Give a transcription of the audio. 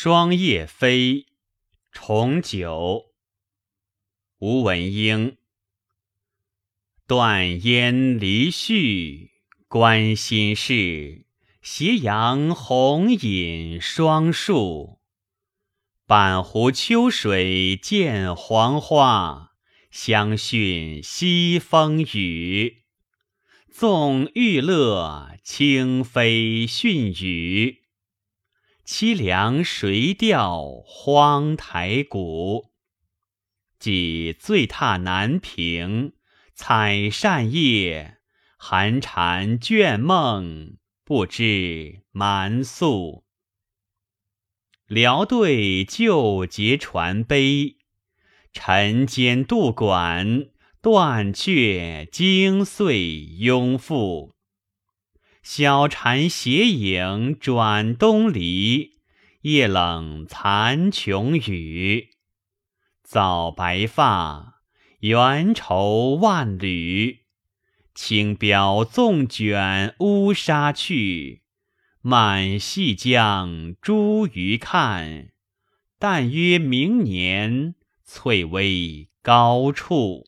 霜叶飞，重九。吴文英。断烟离絮，关心事。斜阳红引双树，半湖秋水见黄花，相讯西风雨。纵欲乐，轻飞逊雨。凄凉谁调荒台古？几醉踏南屏，采扇叶，寒蝉倦梦，不知蛮宿。辽对旧节传悲，晨间渡管，断却惊碎拥复。小蝉斜影转东篱，夜冷残琼雨。早白发，缘愁万缕。轻标纵卷乌纱去，满细将茱萸看。但约明年，翠微高处。